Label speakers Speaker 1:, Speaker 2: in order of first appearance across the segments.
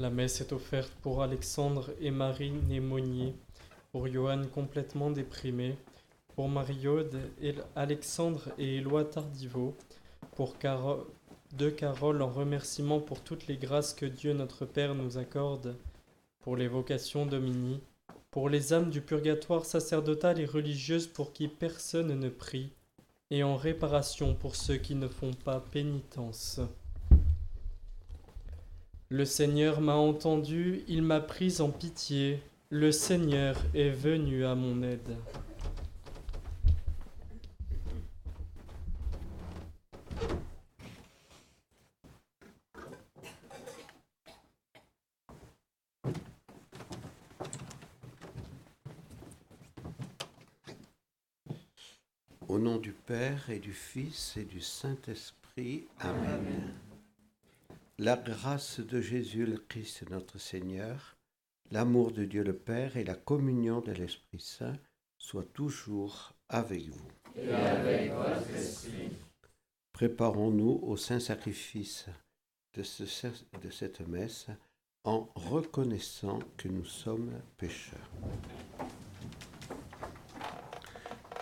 Speaker 1: La messe est offerte pour Alexandre et Marie Némonier, pour Johan complètement déprimé, pour Marie-Aude, Alexandre et Éloi Tardiveau, pour Caro de Carole en remerciement pour toutes les grâces que Dieu notre Père nous accorde, pour les vocations Domini, pour les âmes du purgatoire sacerdotal et religieuse pour qui personne ne prie, et en réparation pour ceux qui ne font pas pénitence. Le Seigneur m'a entendu, il m'a pris en pitié, le Seigneur est venu à mon aide.
Speaker 2: Au nom du Père et du Fils et du Saint-Esprit. Amen. La grâce de Jésus le Christ notre Seigneur, l'amour de Dieu le Père et la communion de l'Esprit Saint soient toujours avec vous.
Speaker 3: Et avec votre esprit.
Speaker 2: Préparons-nous au saint sacrifice de, de cette messe en reconnaissant que nous sommes pécheurs.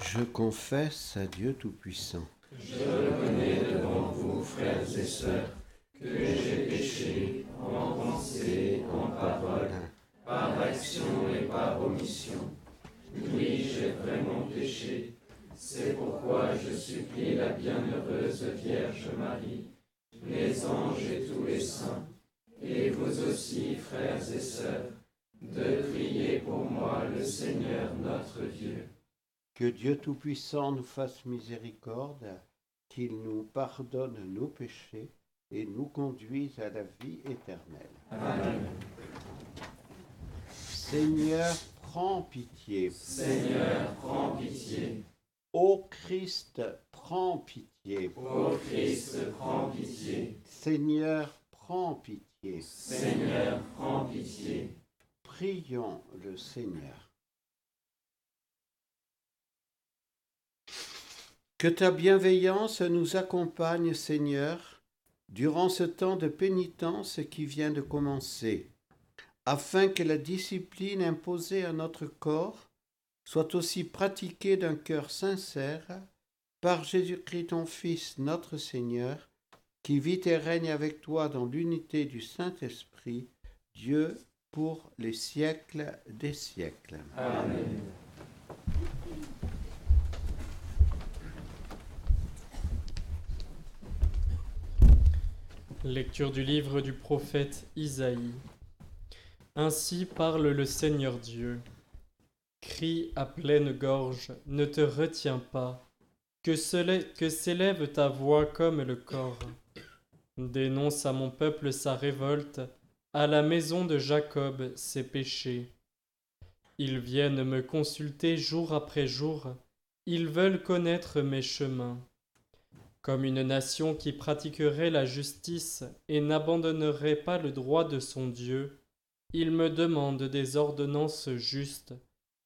Speaker 2: Je confesse à Dieu Tout-Puissant.
Speaker 3: Je reconnais devant vous, frères et sœurs, que j'ai péché en pensée, en parole, par action et par omission. Oui, j'ai vraiment péché. C'est pourquoi je supplie la bienheureuse Vierge Marie, les anges et tous les saints, et vous aussi, frères et sœurs, de prier pour moi le Seigneur notre Dieu.
Speaker 2: Que Dieu Tout-Puissant nous fasse miséricorde, qu'il nous pardonne nos péchés et nous conduise à la vie éternelle.
Speaker 3: Amen.
Speaker 2: Seigneur, prends pitié.
Speaker 3: Seigneur, prends pitié.
Speaker 2: Ô Christ, prends pitié.
Speaker 3: Ô Christ, prends pitié.
Speaker 2: Seigneur, prends pitié.
Speaker 3: Seigneur, prends pitié.
Speaker 2: Prions le Seigneur. Que ta bienveillance nous accompagne, Seigneur, durant ce temps de pénitence qui vient de commencer, afin que la discipline imposée à notre corps soit aussi pratiquée d'un cœur sincère par Jésus-Christ ton Fils, notre Seigneur, qui vit et règne avec toi dans l'unité du Saint-Esprit, Dieu pour les siècles des siècles.
Speaker 3: Amen.
Speaker 1: Lecture du livre du prophète Isaïe. Ainsi parle le Seigneur Dieu. Crie à pleine gorge, ne te retiens pas, que s'élève ta voix comme le corps. Dénonce à mon peuple sa révolte, à la maison de Jacob ses péchés. Ils viennent me consulter jour après jour, ils veulent connaître mes chemins. Comme une nation qui pratiquerait la justice et n'abandonnerait pas le droit de son Dieu, il me demande des ordonnances justes,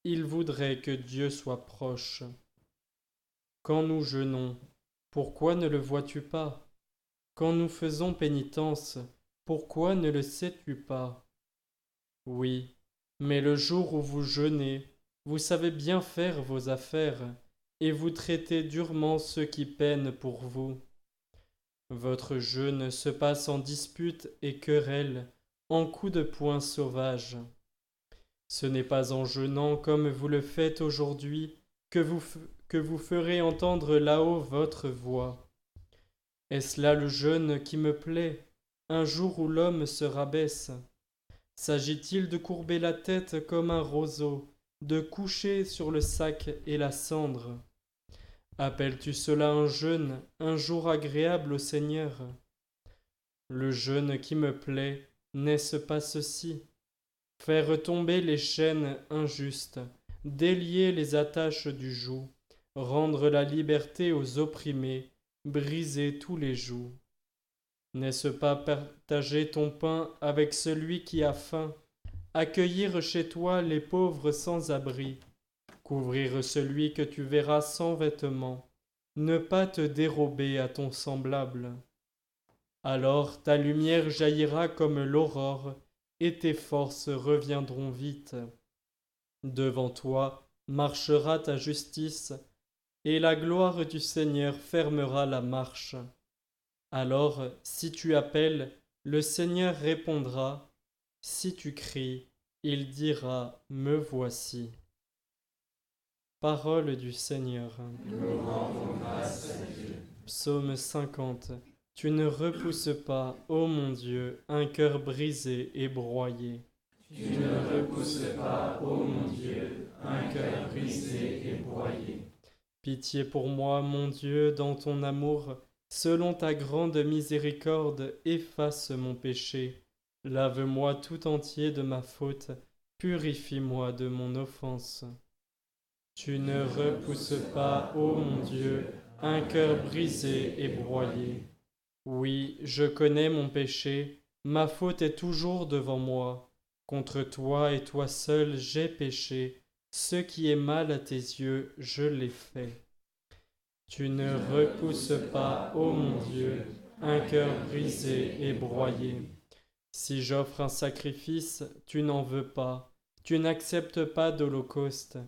Speaker 1: il voudrait que Dieu soit proche. Quand nous jeûnons, pourquoi ne le vois-tu pas? Quand nous faisons pénitence, pourquoi ne le sais-tu pas? Oui, mais le jour où vous jeûnez, vous savez bien faire vos affaires, et vous traitez durement ceux qui peinent pour vous. Votre jeûne se passe en disputes et querelles, en coups de poing sauvages. Ce n'est pas en jeûnant comme vous le faites aujourd'hui que vous, que vous ferez entendre là-haut votre voix. Est-ce là le jeûne qui me plaît, un jour où l'homme se rabaisse? S'agit-il de courber la tête comme un roseau, de coucher sur le sac et la cendre? Appelles-tu cela un jeûne, un jour agréable au Seigneur? Le jeûne qui me plaît, n'est-ce pas ceci? Faire tomber les chaînes injustes, délier les attaches du joug, rendre la liberté aux opprimés, briser tous les jougs. N'est-ce pas partager ton pain avec celui qui a faim, accueillir chez toi les pauvres sans abri, couvrir celui que tu verras sans vêtements, ne pas te dérober à ton semblable. Alors ta lumière jaillira comme l'aurore, et tes forces reviendront vite. Devant toi marchera ta justice, et la gloire du Seigneur fermera la marche. Alors, si tu appelles, le Seigneur répondra, si tu cries, il dira, Me voici. Parole du Seigneur. Psaume 50. Tu ne repousses pas, ô mon Dieu, un cœur brisé et broyé.
Speaker 3: Tu ne repousses pas, ô mon Dieu, un cœur brisé et broyé.
Speaker 1: Pitié pour moi, mon Dieu, dans ton amour, selon ta grande miséricorde, efface mon péché. Lave-moi tout entier de ma faute, purifie-moi de mon offense. Tu ne repousses pas, ô mon Dieu, un cœur brisé et broyé. Oui, je connais mon péché, ma faute est toujours devant moi. Contre toi et toi seul j'ai péché, ce qui est mal à tes yeux, je l'ai fait. Tu ne repousses pas, ô mon Dieu, un cœur brisé et broyé. Si j'offre un sacrifice, tu n'en veux pas, tu n'acceptes pas d'holocauste.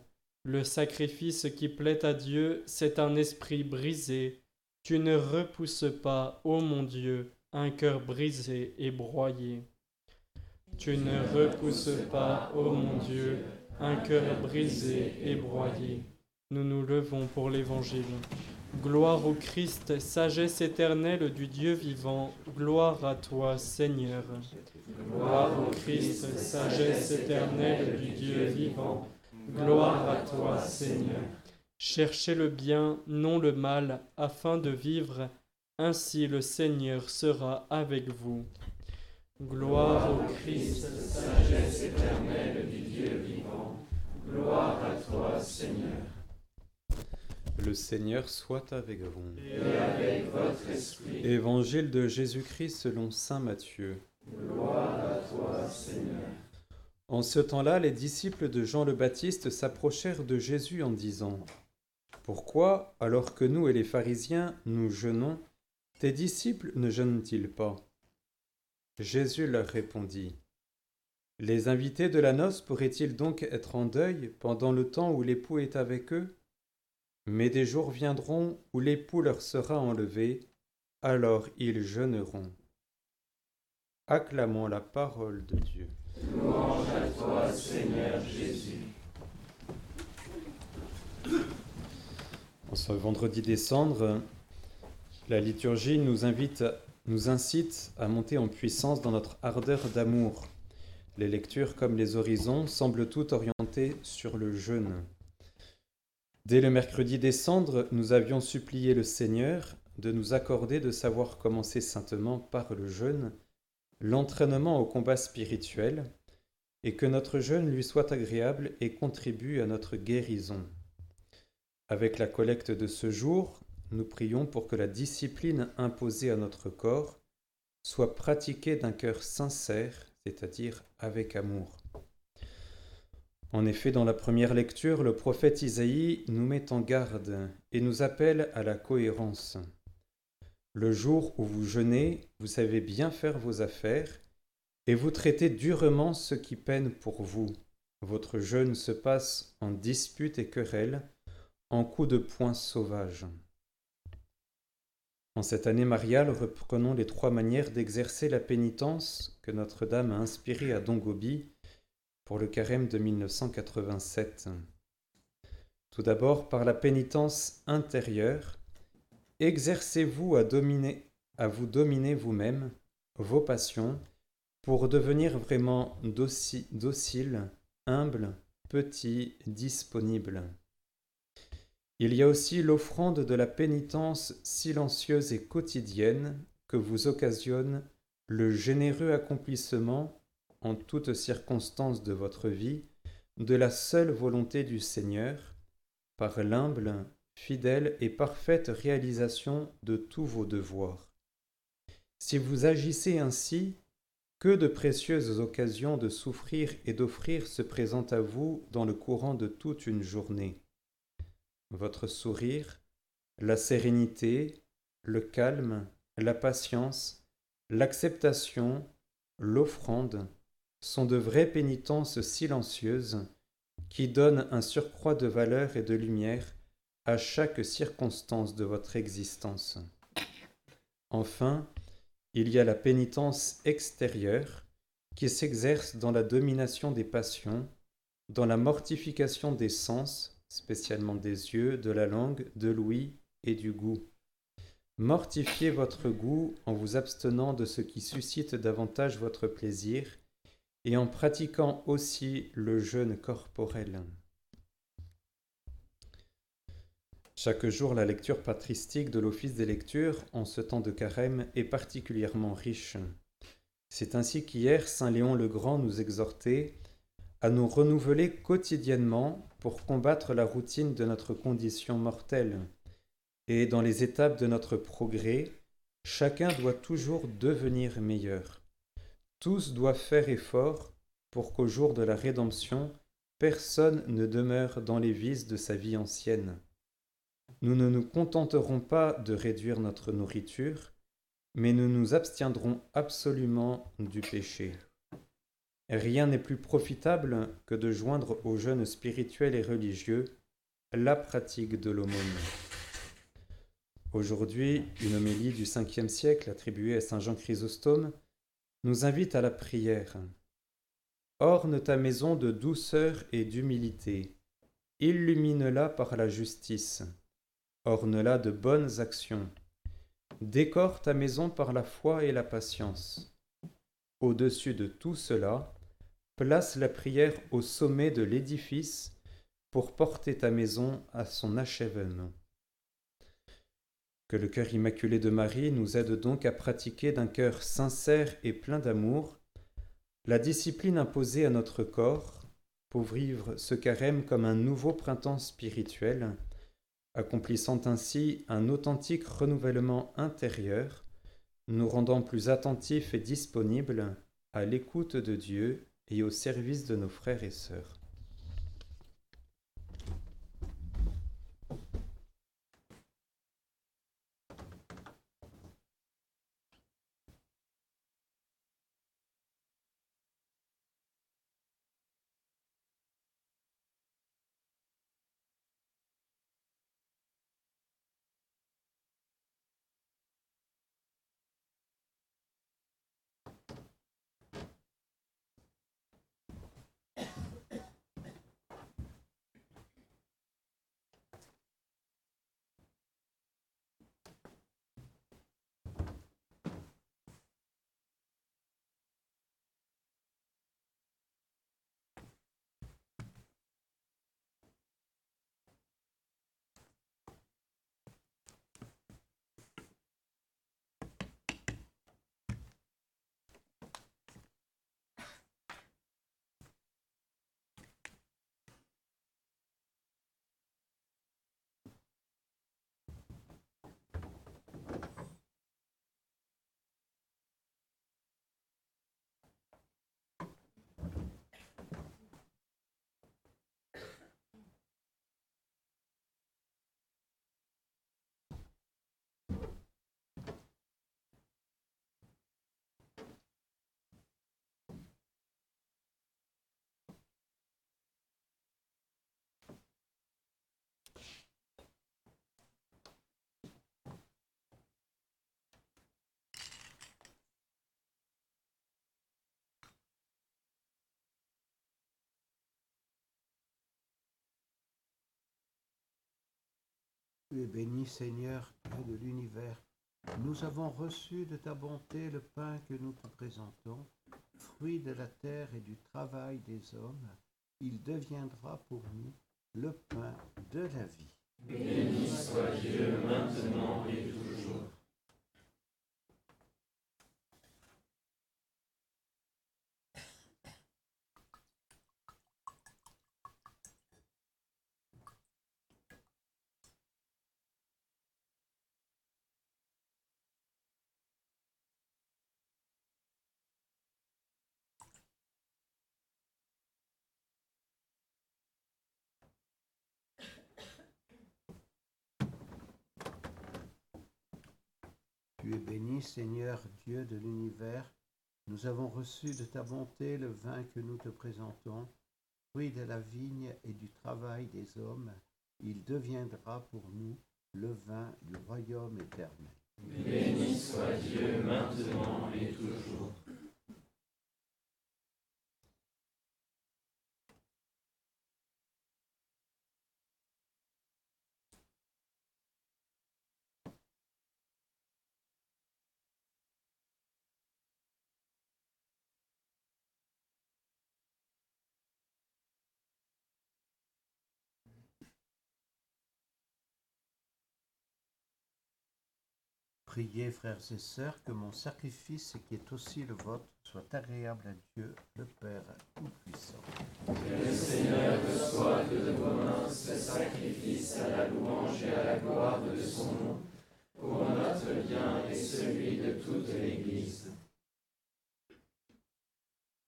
Speaker 1: Le sacrifice qui plaît à Dieu, c'est un esprit brisé. Tu ne repousses pas, ô mon Dieu, un cœur brisé et broyé. Tu ne repousses pas, ô mon Dieu, un cœur brisé et broyé. Nous nous levons pour l'Évangile. Gloire au Christ, sagesse éternelle du Dieu vivant, gloire à toi Seigneur. Gloire au Christ, sagesse éternelle du Dieu vivant, gloire à toi Seigneur. Cherchez le bien, non le mal, afin de vivre, ainsi le Seigneur sera avec vous. Gloire au Christ, sagesse éternelle du Dieu vivant, gloire à toi Seigneur.
Speaker 4: Le Seigneur soit avec vous.
Speaker 3: Et avec votre esprit.
Speaker 4: Évangile de Jésus-Christ selon Saint Matthieu.
Speaker 3: Gloire à toi, Seigneur.
Speaker 4: En ce temps-là, les disciples de Jean le Baptiste s'approchèrent de Jésus en disant Pourquoi, alors que nous et les pharisiens, nous jeûnons, tes disciples ne jeûnent-ils pas? Jésus leur répondit Les invités de la noce pourraient-ils donc être en deuil pendant le temps où l'époux est avec eux? Mais des jours viendront où l'époux leur sera enlevé, alors ils jeûneront. Acclamons la parole de Dieu.
Speaker 3: Louange à toi, Seigneur Jésus.
Speaker 4: Ce vendredi des cendres, la liturgie nous invite, nous incite à monter en puissance dans notre ardeur d'amour. Les lectures comme les horizons semblent toutes orientées sur le jeûne. Dès le mercredi des cendres, nous avions supplié le Seigneur de nous accorder de savoir commencer saintement par le jeûne l'entraînement au combat spirituel, et que notre jeûne lui soit agréable et contribue à notre guérison. Avec la collecte de ce jour, nous prions pour que la discipline imposée à notre corps soit pratiquée d'un cœur sincère, c'est-à-dire avec amour. En effet, dans la première lecture, le prophète Isaïe nous met en garde et nous appelle à la cohérence. Le jour où vous jeûnez, vous savez bien faire vos affaires, et vous traitez durement ceux qui peinent pour vous. Votre jeûne se passe en disputes et querelles, en coups de poing sauvages. En cette année mariale, reprenons les trois manières d'exercer la pénitence que Notre-Dame a inspirée à Don Gobi pour le carême de 1987. Tout d'abord, par la pénitence intérieure, exercez-vous à, vous dominer vous-même, vos passions, pour devenir vraiment docile, humble, petit, disponible. Il y a aussi l'offrande de la pénitence silencieuse et quotidienne que vous occasionne le généreux accomplissement en toutes circonstances de votre vie de la seule volonté du Seigneur, par l'humble, fidèle et parfaite réalisation de tous vos devoirs. Si vous agissez ainsi, que de précieuses occasions de souffrir et d'offrir se présentent à vous dans le courant de toute une journée. Votre sourire, la sérénité, le calme, la patience, l'acceptation, l'offrande, sont de vraies pénitences silencieuses qui donnent un surcroît de valeur et de lumière à chaque circonstance de votre existence. Enfin, il y a la pénitence extérieure qui s'exerce dans la domination des passions, dans la mortification des sens, spécialement des yeux, de la langue, de l'ouïe et du goût. Mortifiez votre goût en vous abstenant de ce qui suscite davantage votre plaisir et en pratiquant aussi le jeûne corporel. Chaque jour, la lecture patristique de l'office des lectures en ce temps de carême est particulièrement riche. C'est ainsi qu'hier, Saint Léon le Grand nous exhortait à nous renouveler quotidiennement pour combattre la routine de notre condition mortelle. Et dans les étapes de notre progrès, chacun doit toujours devenir meilleur. Tous doivent faire effort pour qu'au jour de la rédemption, personne ne demeure dans les vices de sa vie ancienne. Nous ne nous contenterons pas de réduire notre nourriture, mais nous nous abstiendrons absolument du péché. Rien n'est plus profitable que de joindre aux jeunes spirituels et religieux la pratique de l'aumône. Aujourd'hui, une homélie du 5e siècle attribuée à Saint Jean Chrysostome nous invite à la prière. Orne ta maison de douceur et d'humilité, illumine-la par la justice, orne-la de bonnes actions, décore ta maison par la foi et la patience. Au-dessus de tout cela, place la prière au sommet de l'édifice pour porter ta maison à son achèvement. Que le cœur immaculé de Marie nous aide donc à pratiquer d'un cœur sincère et plein d'amour la discipline imposée à notre corps pour vivre ce carême comme un nouveau printemps spirituel, accomplissant ainsi un authentique renouvellement intérieur, nous rendant plus attentifs et disponibles à l'écoute de Dieu et au service de nos frères et sœurs.
Speaker 2: Tu es béni Seigneur, de l'univers. Nous avons reçu de ta bonté le pain que nous te présentons, fruit de la terre et du travail des hommes. Il deviendra pour nous le pain de la vie.
Speaker 3: Béni soit Dieu maintenant et toujours.
Speaker 2: Tu es béni Seigneur, Dieu de l'univers. Nous avons reçu de ta bonté le vin que nous te présentons, fruit de la vigne et du travail des hommes. Il deviendra pour nous le vin du royaume éternel.
Speaker 3: Béni soit Dieu maintenant et toujours.
Speaker 2: Priez, frères et sœurs, que mon sacrifice, qui est aussi le vôtre, soit agréable à Dieu, le Père Tout-Puissant.
Speaker 3: Que le Seigneur reçoive de vos mains ce sacrifice à la louange et à la gloire de son nom, pour notre bien et celui de toute l'Église.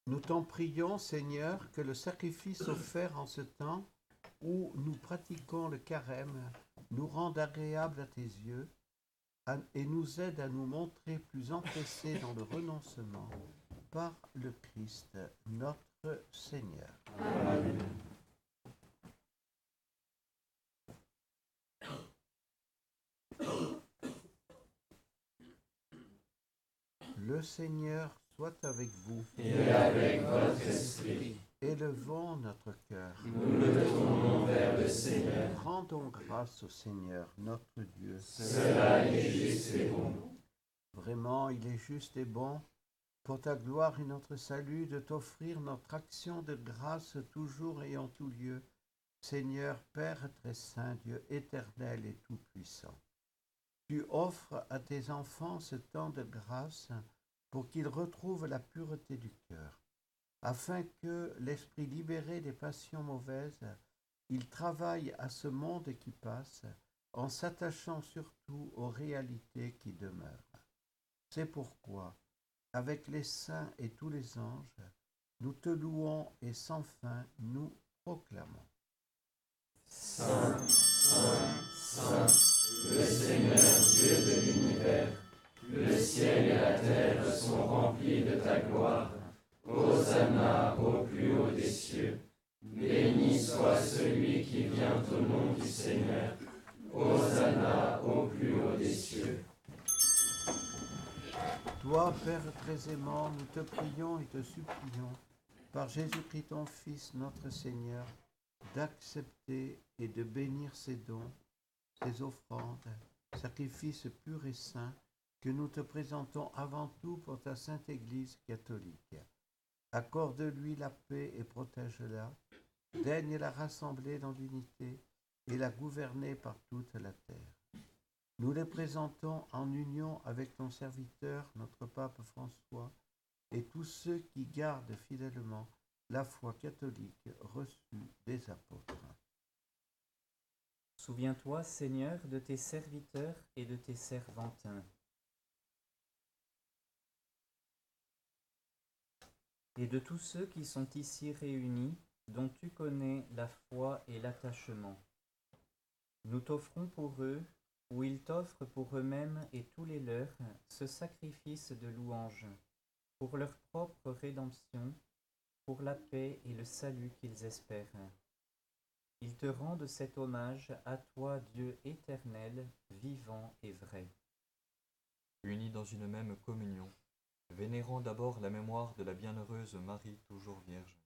Speaker 2: Nous t'en prions, Seigneur, que le sacrifice offert en ce temps où nous pratiquons le carême nous rende agréable à tes yeux et nous aide à nous montrer plus empressés dans le renoncement par le Christ notre Seigneur. Le Seigneur soit avec vous.
Speaker 3: Et avec votre esprit.
Speaker 2: Élevons notre cœur.
Speaker 3: Nous le tournons vers le Seigneur.
Speaker 2: Rendons grâce au Seigneur, notre Dieu.
Speaker 3: Cela est juste et bon.
Speaker 2: Vraiment, il est juste et bon, pour ta gloire et notre salut, de t'offrir notre action de grâce toujours et en tout lieu. Seigneur, Père très saint, Dieu éternel et tout-puissant. Tu offres à tes enfants ce temps de grâce pour qu'ils retrouvent la pureté du cœur afin que l'esprit libéré des passions mauvaises, il travaille à ce monde qui passe en s'attachant surtout aux réalités qui demeurent. C'est pourquoi, avec les saints et tous les anges, nous te louons et sans fin nous proclamons.
Speaker 3: Saint, Saint, Saint, le Seigneur Dieu de l'univers, le ciel et la terre sont remplis de ta gloire. Hosanna au plus haut des cieux. Béni soit celui qui vient au nom du Seigneur. Hosanna au plus haut des cieux.
Speaker 2: Toi, Père très aimant, nous te prions et te supplions, par Jésus-Christ ton Fils, notre Seigneur, d'accepter et de bénir ces dons, ces offrandes, sacrifices purs et saints, que nous te présentons avant tout pour ta sainte Église catholique. Accorde-lui la paix et protège-la. Daigne la rassembler dans l'unité et la gouverner par toute la terre. Nous les présentons en union avec ton serviteur, notre pape François, et tous ceux qui gardent fidèlement la foi catholique reçue des apôtres.
Speaker 5: Souviens-toi, Seigneur, de tes serviteurs et de tes servantes et de tous ceux qui sont ici réunis, dont tu connais la foi et l'attachement. Nous t'offrons pour eux, ou ils t'offrent pour eux-mêmes et tous les leurs, ce sacrifice de louange, pour leur propre rédemption, pour la paix et le salut qu'ils espèrent. Ils te rendent cet hommage à toi, Dieu éternel, vivant et vrai.
Speaker 6: Unis dans une même communion, Vénérons d'abord la mémoire de la bienheureuse Marie toujours Vierge,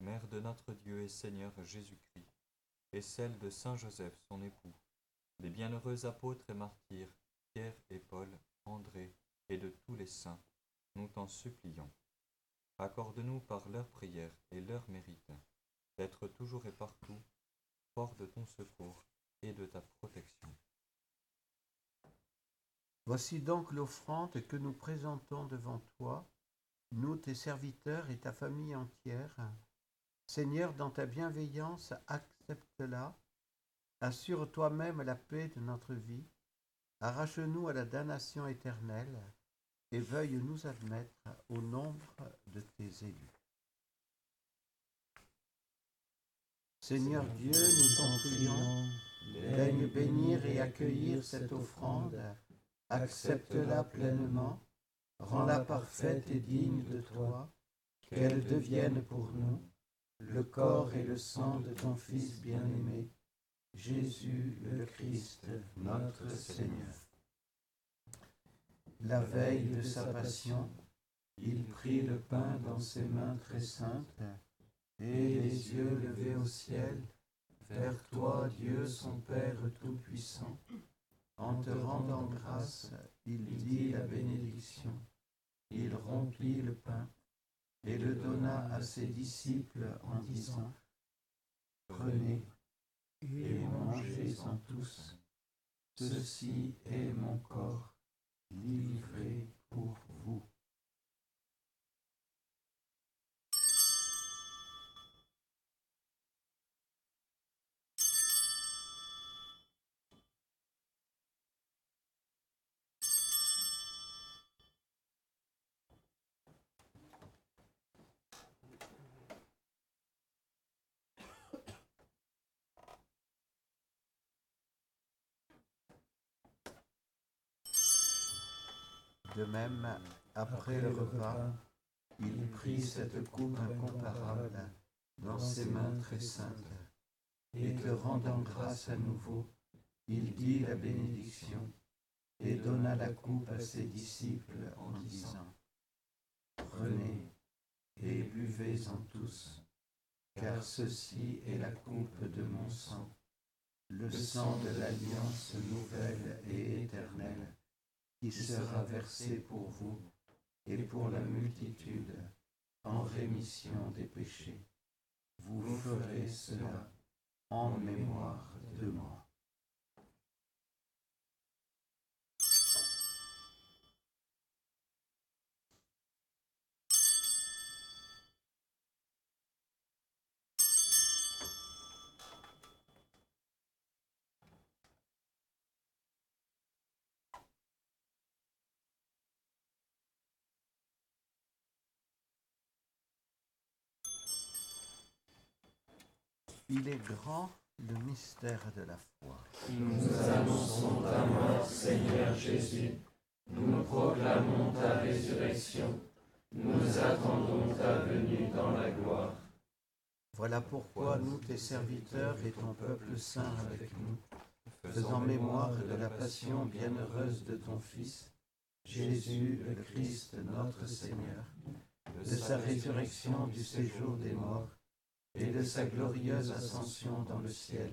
Speaker 6: Mère de notre Dieu et Seigneur Jésus-Christ, et celle de Saint Joseph son époux, des bienheureux apôtres et martyrs, Pierre et Paul, André, et de tous les saints, nous t'en supplions. Accorde-nous par leurs prières et leurs mérites d'être toujours et partout fort de ton secours et de ta protection.
Speaker 2: Voici donc l'offrande que nous présentons devant toi, nous tes serviteurs et ta famille entière. Seigneur, dans ta bienveillance, accepte-la. Assure toi-même la paix de notre vie. Arrache-nous à la damnation éternelle et veuille nous admettre au nombre de tes élus. Seigneur Dieu, nous t'en prions, daigne bénir et accueillir cette offrande accepte-la pleinement, rends-la parfaite et digne de toi, qu'elle devienne pour nous le corps et le sang de ton Fils bien-aimé, Jésus le Christ, notre Seigneur. La veille de sa passion, il prit le pain dans ses mains très saintes, et les yeux levés au ciel, vers toi, Dieu son Père Tout-Puissant, en te rendant grâce, il dit la bénédiction. Il rompit le pain et le donna à ses disciples en disant, Prenez et mangez-en tous. Ceci est mon corps livré pour vous. De même, après le repas, il prit cette coupe incomparable dans ses mains très saintes, et te rendant grâce à nouveau, il dit la bénédiction, et donna la coupe à ses disciples en disant, Prenez et buvez-en tous, car ceci est la coupe de mon sang, le sang de l'alliance nouvelle et éternelle qui sera versé pour vous et pour la multitude en rémission des péchés. Vous ferez cela en mémoire de moi. Il est grand le mystère de la foi.
Speaker 3: Nous annonçons ta mort, Seigneur Jésus. Nous proclamons ta résurrection. Nous attendons ta venue dans la gloire.
Speaker 2: Voilà pourquoi nous, tes serviteurs et ton peuple saint avec nous, faisant mémoire de la passion bienheureuse de ton Fils, Jésus le Christ notre Seigneur, de sa résurrection du séjour des morts et de sa glorieuse ascension dans le ciel,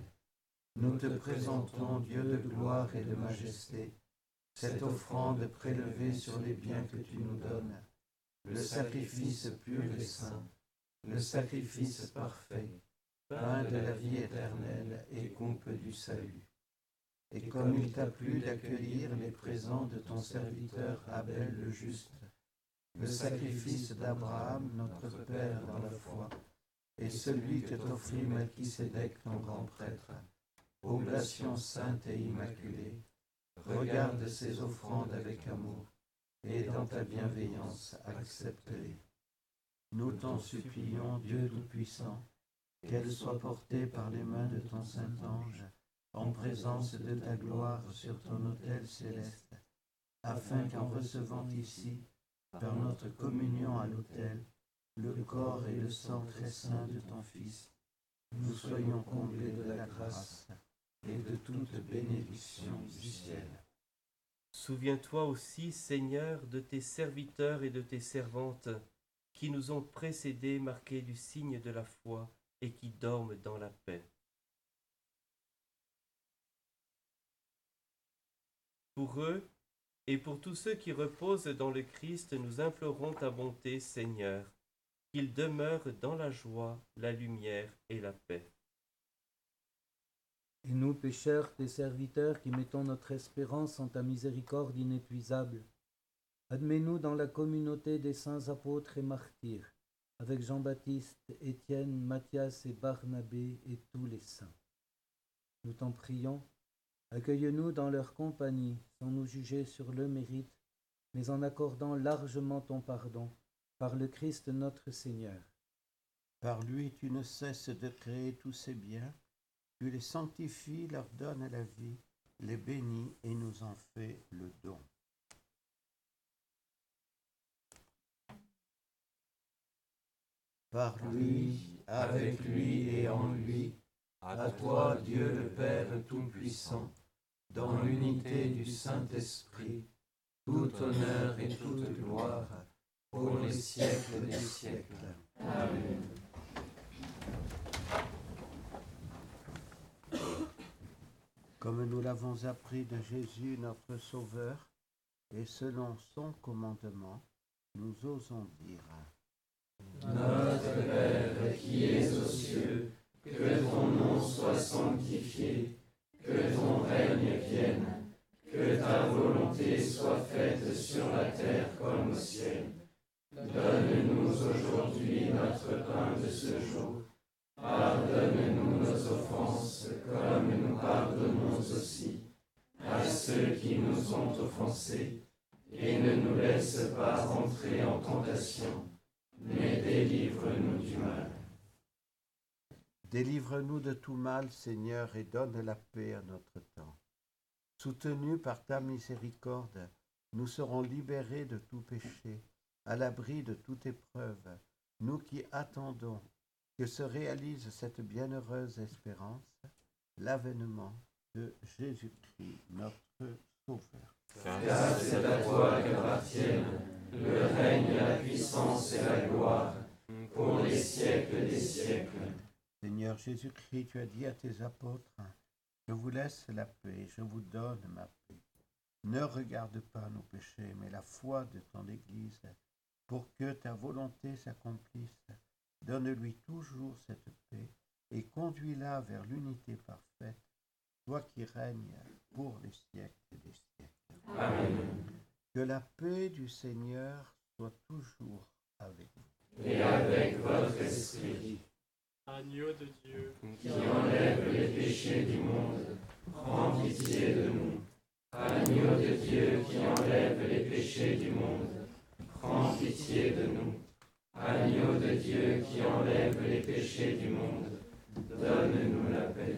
Speaker 2: nous te présentons, Dieu de gloire et de majesté, cette offrande prélevée sur les biens que tu nous donnes, le sacrifice pur et saint, le sacrifice parfait, pain de la vie éternelle et coupe du salut. Et comme il t'a plu d'accueillir les présents de ton serviteur Abel le juste, le sacrifice d'Abraham, notre Père dans la foi, et celui que t'offrit Melchisédek, ton grand prêtre, oblation sainte et immaculée, regarde ces offrandes avec amour, et dans ta bienveillance accepte-les. Nous t'en supplions, Dieu Tout-Puissant, qu'elles soient portées par les mains de ton Saint-Ange, en présence de ta gloire sur ton autel céleste, afin qu'en recevant ici, par notre communion à l'autel, le corps et le sang très saint de ton Fils, nous soyons comblés de la grâce et de toute bénédiction du ciel.
Speaker 7: Souviens-toi aussi, Seigneur, de tes serviteurs et de tes servantes qui nous ont précédés marqués du signe de la foi et qui dorment dans la paix. Pour eux et pour tous ceux qui reposent dans le Christ, nous implorons ta bonté, Seigneur, qu'ils demeurent dans la joie, la lumière et la paix.
Speaker 8: Et nous, pécheurs, tes serviteurs, qui mettons notre espérance en ta miséricorde inépuisable, admets-nous dans la communauté des saints apôtres et martyrs, avec Jean-Baptiste, Étienne, Matthias et Barnabé et tous les saints. Nous t'en prions, accueille-nous dans leur compagnie, sans nous juger sur le mérite, mais en accordant largement ton pardon par le Christ notre Seigneur.
Speaker 2: Par lui, tu ne cesses de créer tous ces biens, tu les sanctifies, leur donnes la vie, les bénis et nous en fais le don. Par lui, avec lui et en lui, à toi Dieu le Père Tout-Puissant, dans l'unité du Saint-Esprit, tout honneur et toute gloire pour les siècles des siècles. Amen. Comme nous l'avons appris de Jésus notre Sauveur, et selon son commandement, nous osons dire
Speaker 3: Notre Père qui es aux cieux, que ton nom soit sanctifié, que ton règne vienne, que ta volonté soit faite sur la terre comme au ciel. Donne-nous aujourd'hui notre pain de ce jour. Pardonne-nous nos offenses comme nous pardonnons aussi à ceux qui nous ont offensés. Et ne nous laisse pas entrer en tentation, mais délivre-nous du mal.
Speaker 2: Délivre-nous de tout mal, Seigneur, et donne la paix à notre temps. Soutenus par ta miséricorde, nous serons libérés de tout péché, à l'abri de toute épreuve, nous qui attendons que se réalise cette bienheureuse espérance, l'avènement de Jésus-Christ, notre Sauveur.
Speaker 3: Car c'est à toi qu'appartiennent le règne, la puissance et la gloire pour les siècles des siècles.
Speaker 2: Seigneur Jésus-Christ, tu as dit à tes apôtres, je vous laisse la paix, je vous donne ma paix. Ne regarde pas nos péchés, mais la foi de ton Église, pour que ta volonté s'accomplisse. Donne-lui toujours cette paix et conduis-la vers l'unité parfaite, toi qui règnes pour les siècles des siècles.
Speaker 3: Amen.
Speaker 2: Que la paix du Seigneur soit toujours avec vous.
Speaker 3: Et avec votre esprit,
Speaker 1: Agneau de Dieu,
Speaker 3: qui enlève les péchés du monde, prends pitié de nous. Agneau de Dieu qui enlève les péchés du monde, prends pitié de nous. Agneau de Dieu qui enlève les péchés du monde, donne-nous la paix.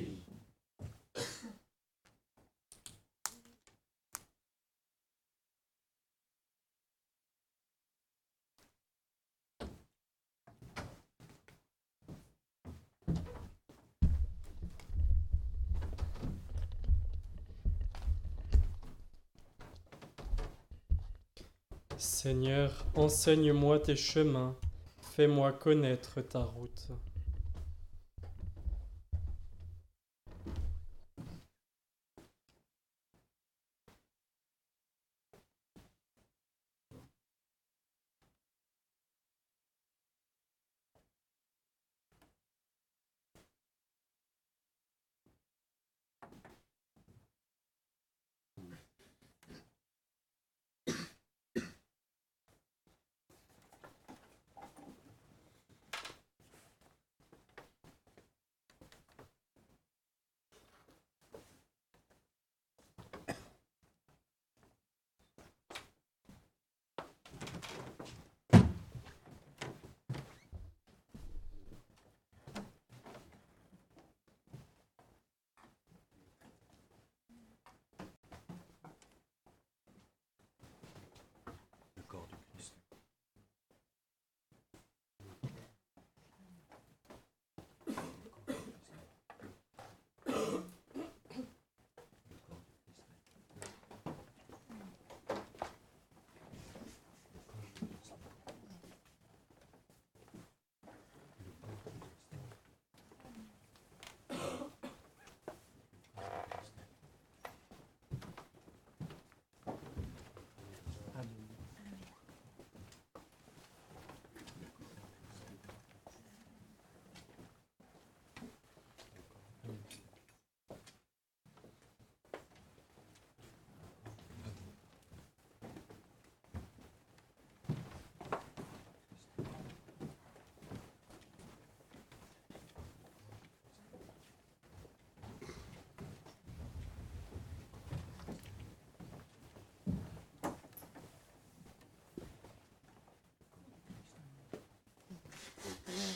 Speaker 1: Seigneur, enseigne-moi tes chemins, fais-moi connaître ta route. Mm-hmm.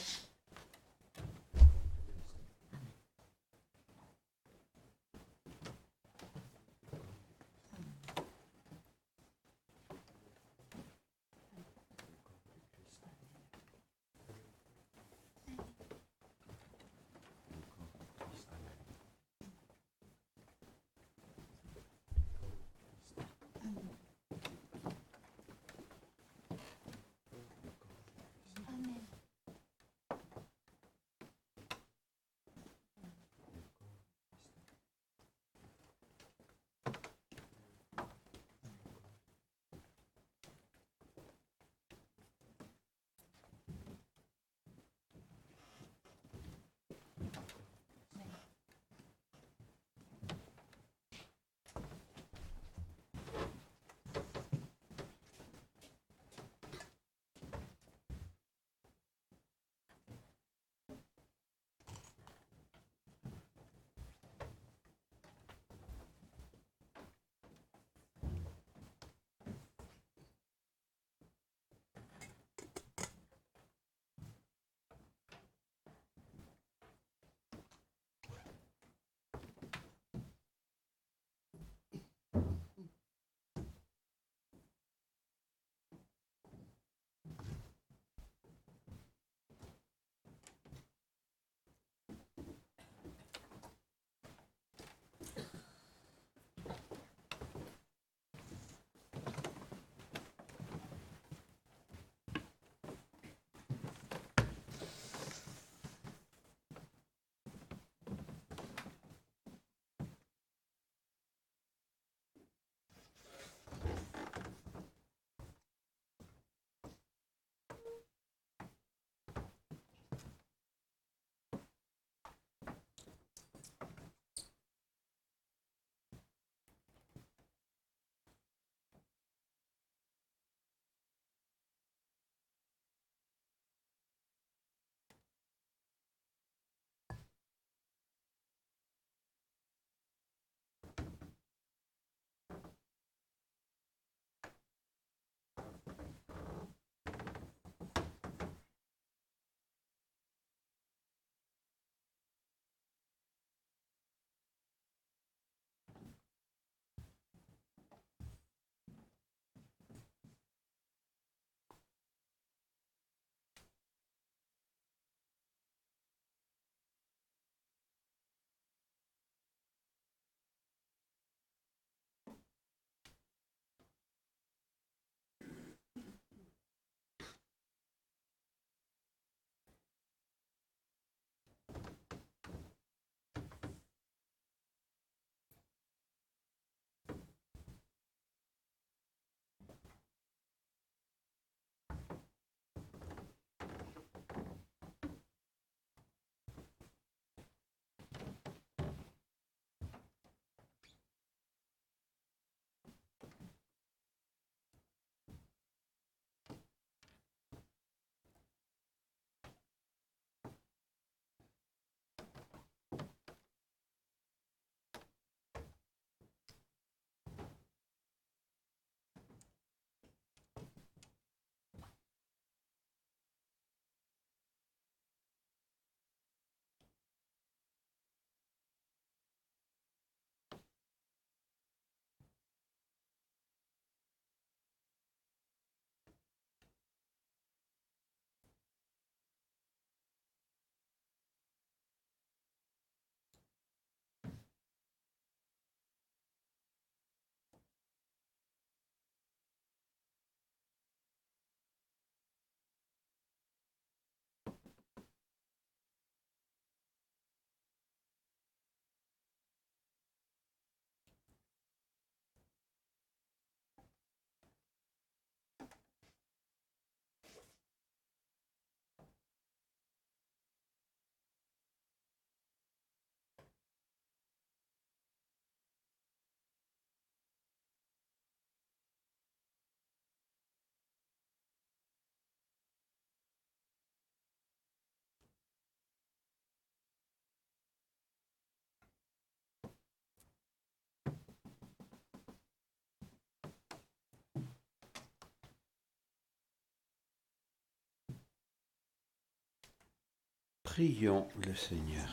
Speaker 2: Prions le Seigneur.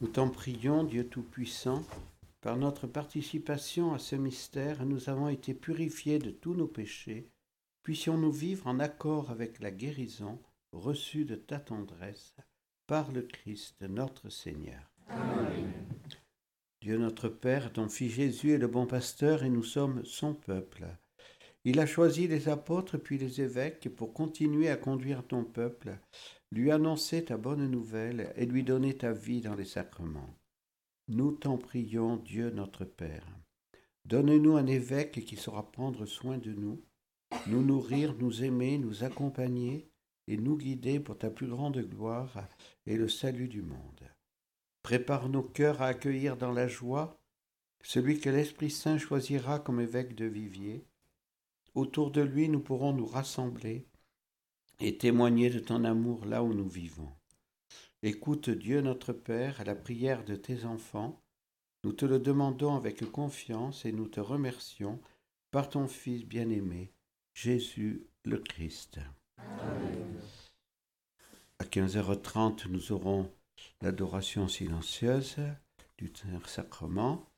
Speaker 2: Nous t'en prions, Dieu Tout-Puissant, par notre participation à ce mystère, nous avons été purifiés de tous nos péchés. Puissions-nous vivre en accord avec la guérison reçue de ta tendresse par le Christ notre Seigneur. Amen. Dieu notre Père, ton Fils Jésus est le bon pasteur et nous sommes son peuple. Il a choisi les apôtres puis les évêques pour continuer à conduire ton peuple, lui annoncer ta bonne nouvelle et lui donner ta vie dans les sacrements. Nous t'en prions, Dieu notre Père. Donne-nous un évêque qui saura prendre soin de nous, nous nourrir, nous aimer, nous accompagner et nous guider pour ta plus grande gloire et le salut du monde. Prépare nos cœurs à accueillir dans la joie celui que l'Esprit Saint choisira comme évêque de Vivier. Autour de lui, nous pourrons nous rassembler et témoigner de ton amour là où nous vivons. Écoute Dieu notre Père à la prière de tes enfants. Nous te le demandons avec confiance et nous te remercions par ton Fils bien-aimé, Jésus le Christ. À 15h30, nous aurons l'adoration silencieuse du Saint-Sacrement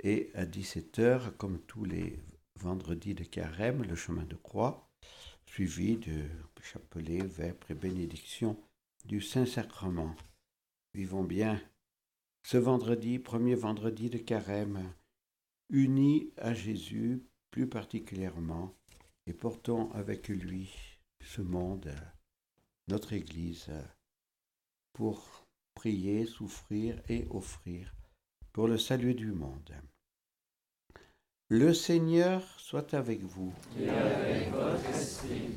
Speaker 2: et à 17h, comme tous les vendredis de carême, le chemin de croix, suivi de chapelet, vêpres et bénédiction du Saint-Sacrement. Vivons bien ce vendredi, premier vendredi de carême, unis à Jésus plus particulièrement, et portons avec lui ce monde, notre Église, pour prier, souffrir et offrir pour le salut du monde. Le Seigneur soit avec vous.
Speaker 3: Et avec votre esprit.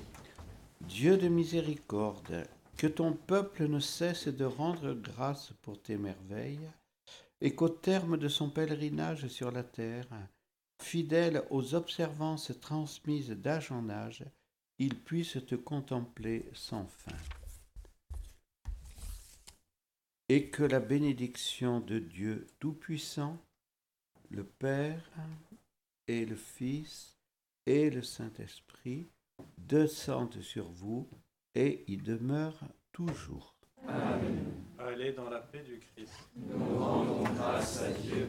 Speaker 2: Dieu de miséricorde, que ton peuple ne cesse de rendre grâce pour tes merveilles, et qu'au terme de son pèlerinage sur la terre, fidèle aux observances transmises d'âge en âge, il puisse te contempler sans fin. Et que la bénédiction de Dieu Tout-Puissant, le Père et le Fils et le Saint-Esprit descendent sur vous et il demeure toujours.
Speaker 3: Amen.
Speaker 4: Allez dans la paix du Christ.
Speaker 3: Nous rendons grâce à Dieu.